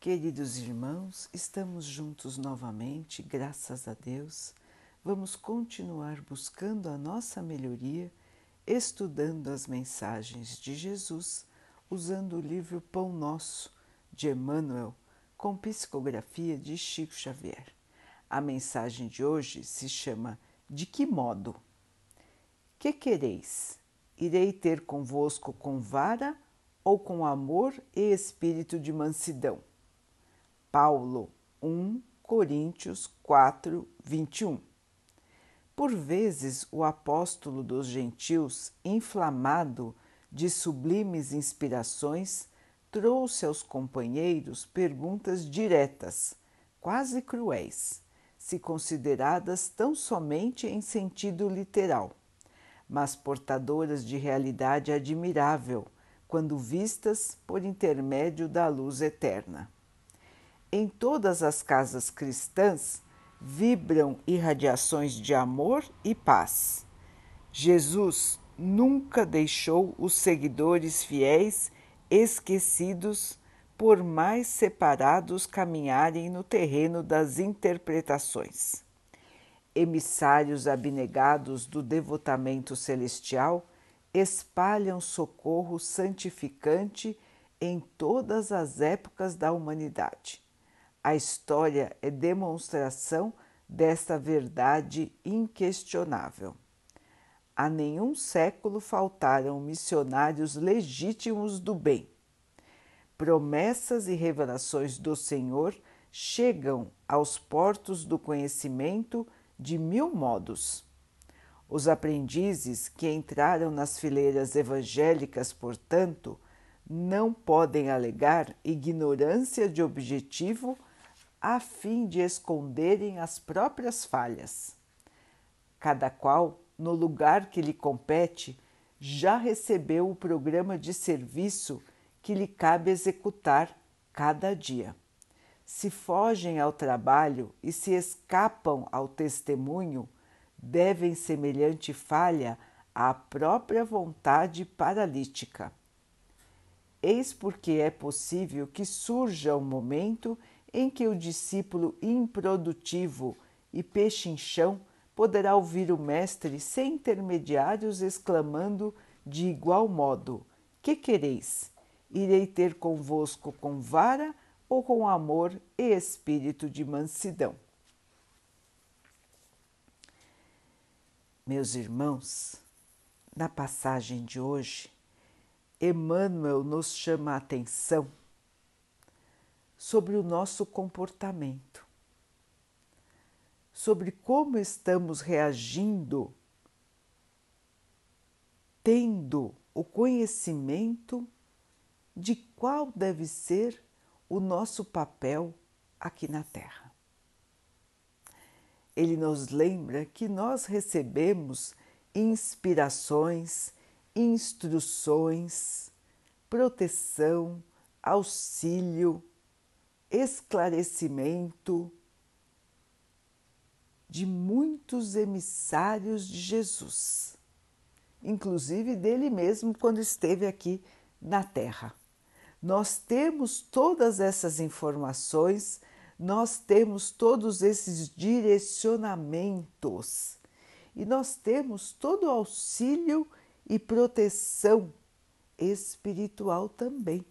Queridos irmãos, estamos juntos novamente, graças a Deus. Vamos continuar buscando a nossa melhoria, estudando as mensagens de Jesus, usando o livro Pão Nosso de Emmanuel, com psicografia de Chico Xavier. A mensagem de hoje se chama De que modo? Que quereis? Irei ter convosco com vara ou com amor e espírito de mansidão? Paulo 1 Coríntios 4, 21. Por vezes, o apóstolo dos gentios, inflamado de sublimes inspirações, trouxe aos companheiros perguntas diretas, quase cruéis, se consideradas tão somente em sentido literal, mas portadoras de realidade admirável quando vistas por intermédio da luz eterna. Em todas as casas cristãs vibram irradiações de amor e paz. Jesus nunca deixou os seguidores fiéis esquecidos, por mais separados caminharem no terreno das interpretações. Emissários abnegados do devotamento celestial espalham socorro santificante em todas as épocas da humanidade. A história é demonstração desta verdade inquestionável. A nenhum século faltaram missionários legítimos do bem. Promessas e revelações do Senhor chegam aos portos do conhecimento de mil modos. Os aprendizes que entraram nas fileiras evangélicas, portanto, não podem alegar ignorância de objetivo a fim de esconderem as próprias falhas. Cada qual, no lugar que lhe compete, já recebeu o programa de serviço que lhe cabe executar cada dia. Se fogem ao trabalho e se escapam ao testemunho, devem semelhante falha à própria vontade paralítica. Eis porque é possível que surja um momento em que o discípulo improdutivo e pechinchão poderá ouvir o Mestre sem intermediários exclamando de igual modo: Que quereis? Irei ter convosco com vara ou com amor e espírito de mansidão? Meus irmãos, na passagem de hoje, Emmanuel nos chama a atenção sobre o nosso comportamento, sobre como estamos reagindo, tendo o conhecimento de qual deve ser o nosso papel aqui na Terra. Ele nos lembra que nós recebemos inspirações, instruções, proteção, auxílio, esclarecimento de muitos emissários de Jesus, inclusive dele mesmo quando esteve aqui na Terra. Nós temos todas essas informações, nós temos todos esses direcionamentos e nós temos todo o auxílio e proteção espiritual também.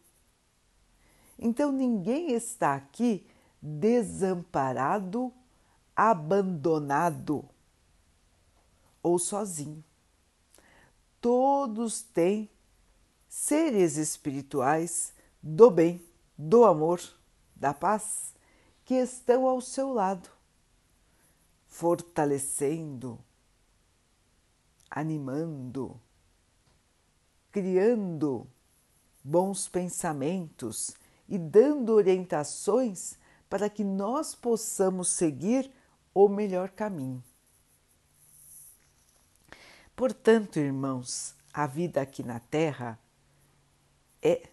Então ninguém está aqui desamparado, abandonado ou sozinho. Todos têm seres espirituais do bem, do amor, da paz, que estão ao seu lado, fortalecendo, animando, criando bons pensamentos e dando orientações para que nós possamos seguir o melhor caminho. Portanto, irmãos, a vida aqui na Terra é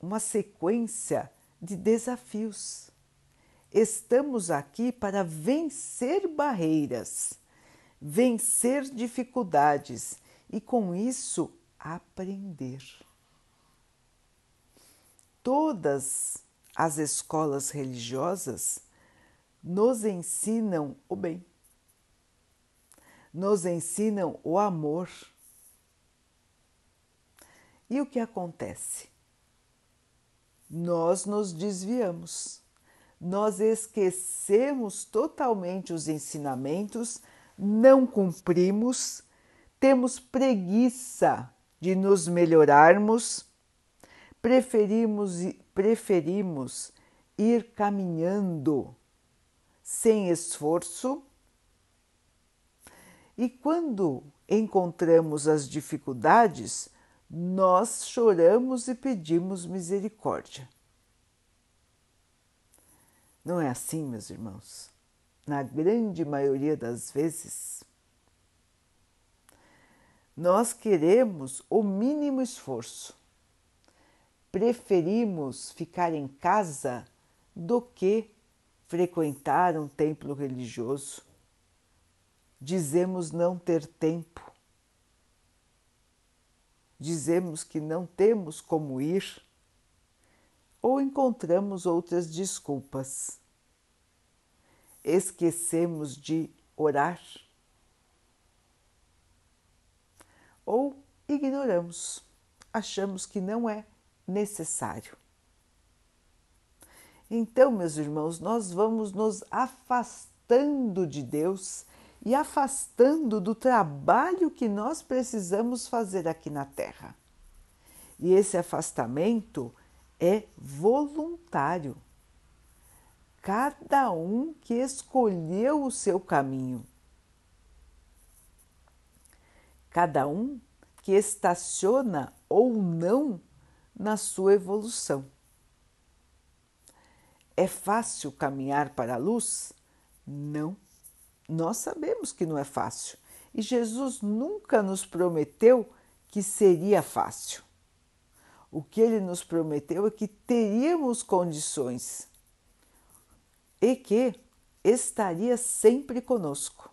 uma sequência de desafios. Estamos aqui para vencer barreiras, vencer dificuldades e, com isso, aprender todas as escolas religiosas nos ensinam o bem, nos ensinam o amor. E o que acontece? Nós nos desviamos, nós esquecemos totalmente os ensinamentos, não cumprimos, temos preguiça de nos melhorarmos, preferimos, preferimos ir caminhando sem esforço. E quando encontramos as dificuldades, nós choramos e pedimos misericórdia. Não é assim, meus irmãos? Na grande maioria das vezes, nós queremos o mínimo esforço. Preferimos ficar em casa do que frequentar um templo religioso. Dizemos não ter tempo. Dizemos que não temos como ir ou encontramos outras desculpas. Esquecemos de orar ou ignoramos, achamos que não é necessário. Então, meus irmãos, nós vamos nos afastando de Deus e afastando do trabalho que nós precisamos fazer aqui na Terra. E esse afastamento é voluntário. Cada um que escolheu o seu caminho. Cada um que estaciona ou não na sua evolução. É fácil caminhar para a luz? Não. Nós sabemos que não é fácil. E Jesus nunca nos prometeu que seria fácil. O que ele nos prometeu é que teríamos condições e que estaria sempre conosco.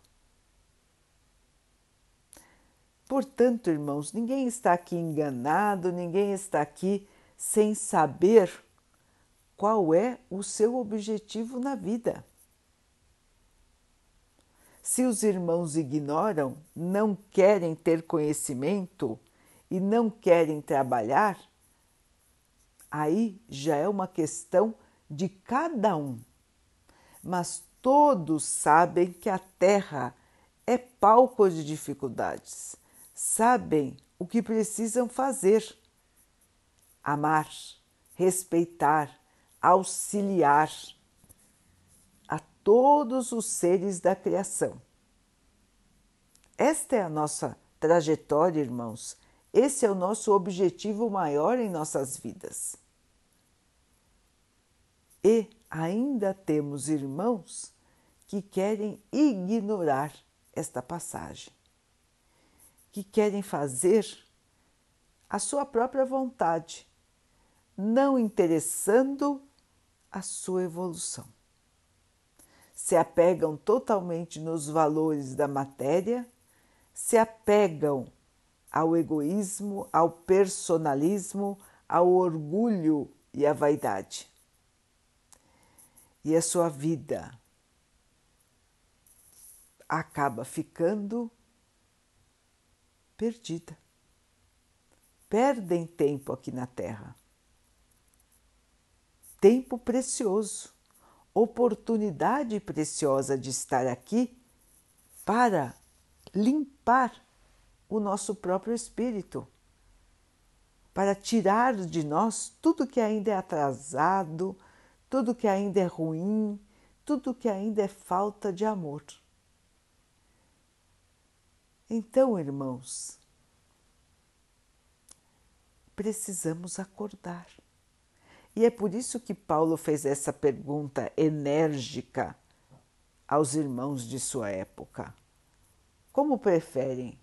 Portanto, irmãos, ninguém está aqui enganado, ninguém está aqui sem saber qual é o seu objetivo na vida. Se os irmãos ignoram, não querem ter conhecimento e não querem trabalhar, aí já é uma questão de cada um. Mas todos sabem que a Terra é palco de dificuldades, sabem o que precisam fazer: amar, respeitar, auxiliar a todos os seres da criação. Esta é a nossa trajetória, irmãos. Esse é o nosso objetivo maior em nossas vidas. E ainda temos irmãos que querem ignorar esta passagem, que querem fazer a sua própria vontade, não interessando a sua evolução. Se apegam totalmente nos valores da matéria, se apegam ao egoísmo, ao personalismo, ao orgulho e à vaidade. E a sua vida acaba ficando perdida. Perdem tempo aqui na Terra tempo precioso, oportunidade preciosa de estar aqui para limpar o nosso próprio espírito, para tirar de nós tudo que ainda é atrasado, tudo que ainda é ruim, tudo que ainda é falta de amor. Então, irmãos, precisamos acordar. E é por isso que Paulo fez essa pergunta enérgica aos irmãos de sua época. Como preferem?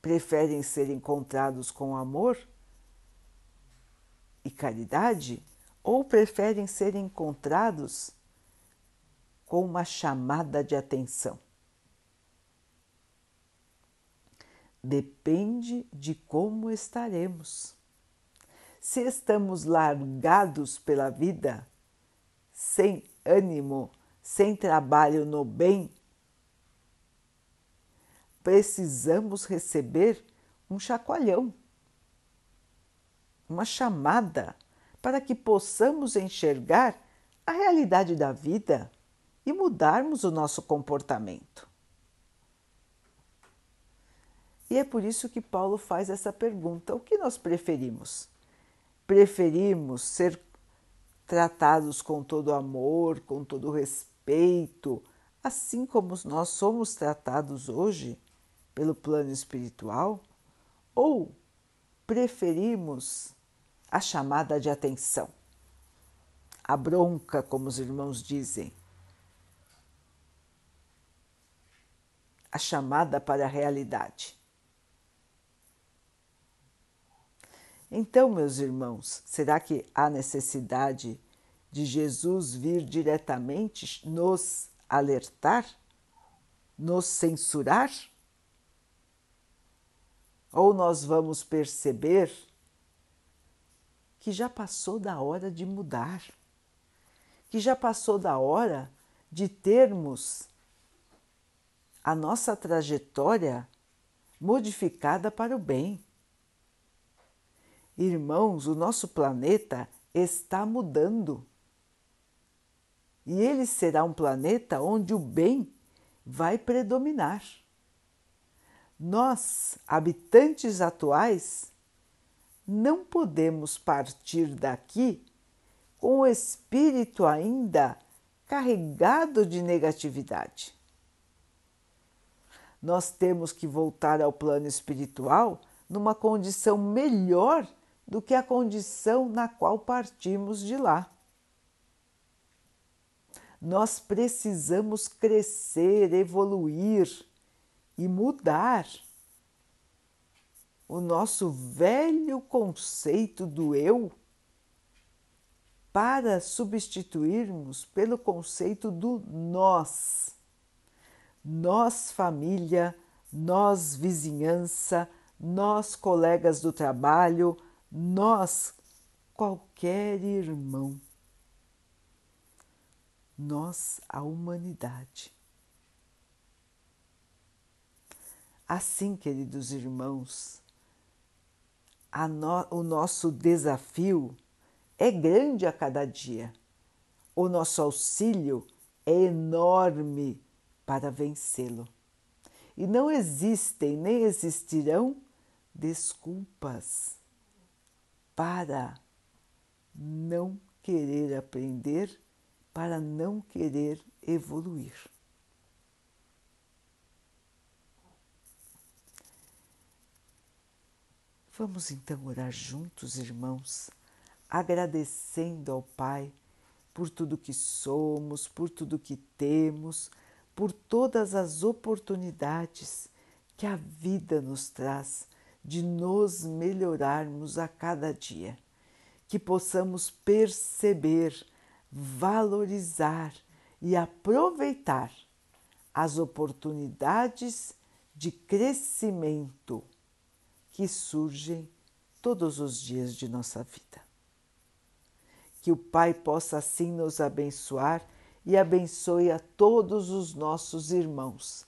Preferem ser encontrados com amor e caridade ou preferem ser encontrados com uma chamada de atenção? Depende de como estaremos se estamos largados pela vida, sem ânimo, sem trabalho no bem, precisamos receber um chacoalhão, uma chamada para que possamos enxergar a realidade da vida e mudarmos o nosso comportamento. E é por isso que Paulo faz essa pergunta: o que nós preferimos? Preferimos ser tratados com todo amor, com todo respeito, assim como nós somos tratados hoje pelo plano espiritual? Ou preferimos a chamada de atenção, a bronca, como os irmãos dizem, a chamada para a realidade? Então, meus irmãos, será que há necessidade de Jesus vir diretamente nos alertar, nos censurar? Ou nós vamos perceber que já passou da hora de mudar, que já passou da hora de termos a nossa trajetória modificada para o bem? Irmãos, o nosso planeta está mudando. E ele será um planeta onde o bem vai predominar. Nós, habitantes atuais, não podemos partir daqui com o espírito ainda carregado de negatividade. Nós temos que voltar ao plano espiritual numa condição melhor do que a condição na qual partimos de lá. Nós precisamos crescer, evoluir e mudar o nosso velho conceito do eu para substituirmos pelo conceito do nós. Nós, família, nós, vizinhança, nós, colegas do trabalho, nós, qualquer irmão, nós, a humanidade. Assim, queridos irmãos, no, o nosso desafio é grande a cada dia. O nosso auxílio é enorme para vencê-lo. E não existem nem existirão desculpas para não querer aprender, para não querer evoluir. Vamos então orar juntos, irmãos, agradecendo ao Pai por tudo que somos, por tudo que temos, por todas as oportunidades que a vida nos traz de nos melhorarmos a cada dia, que possamos perceber, valorizar e aproveitar as oportunidades de crescimento que surgem todos os dias de nossa vida. Que o Pai possa assim nos abençoar e abençoe a todos os nossos irmãos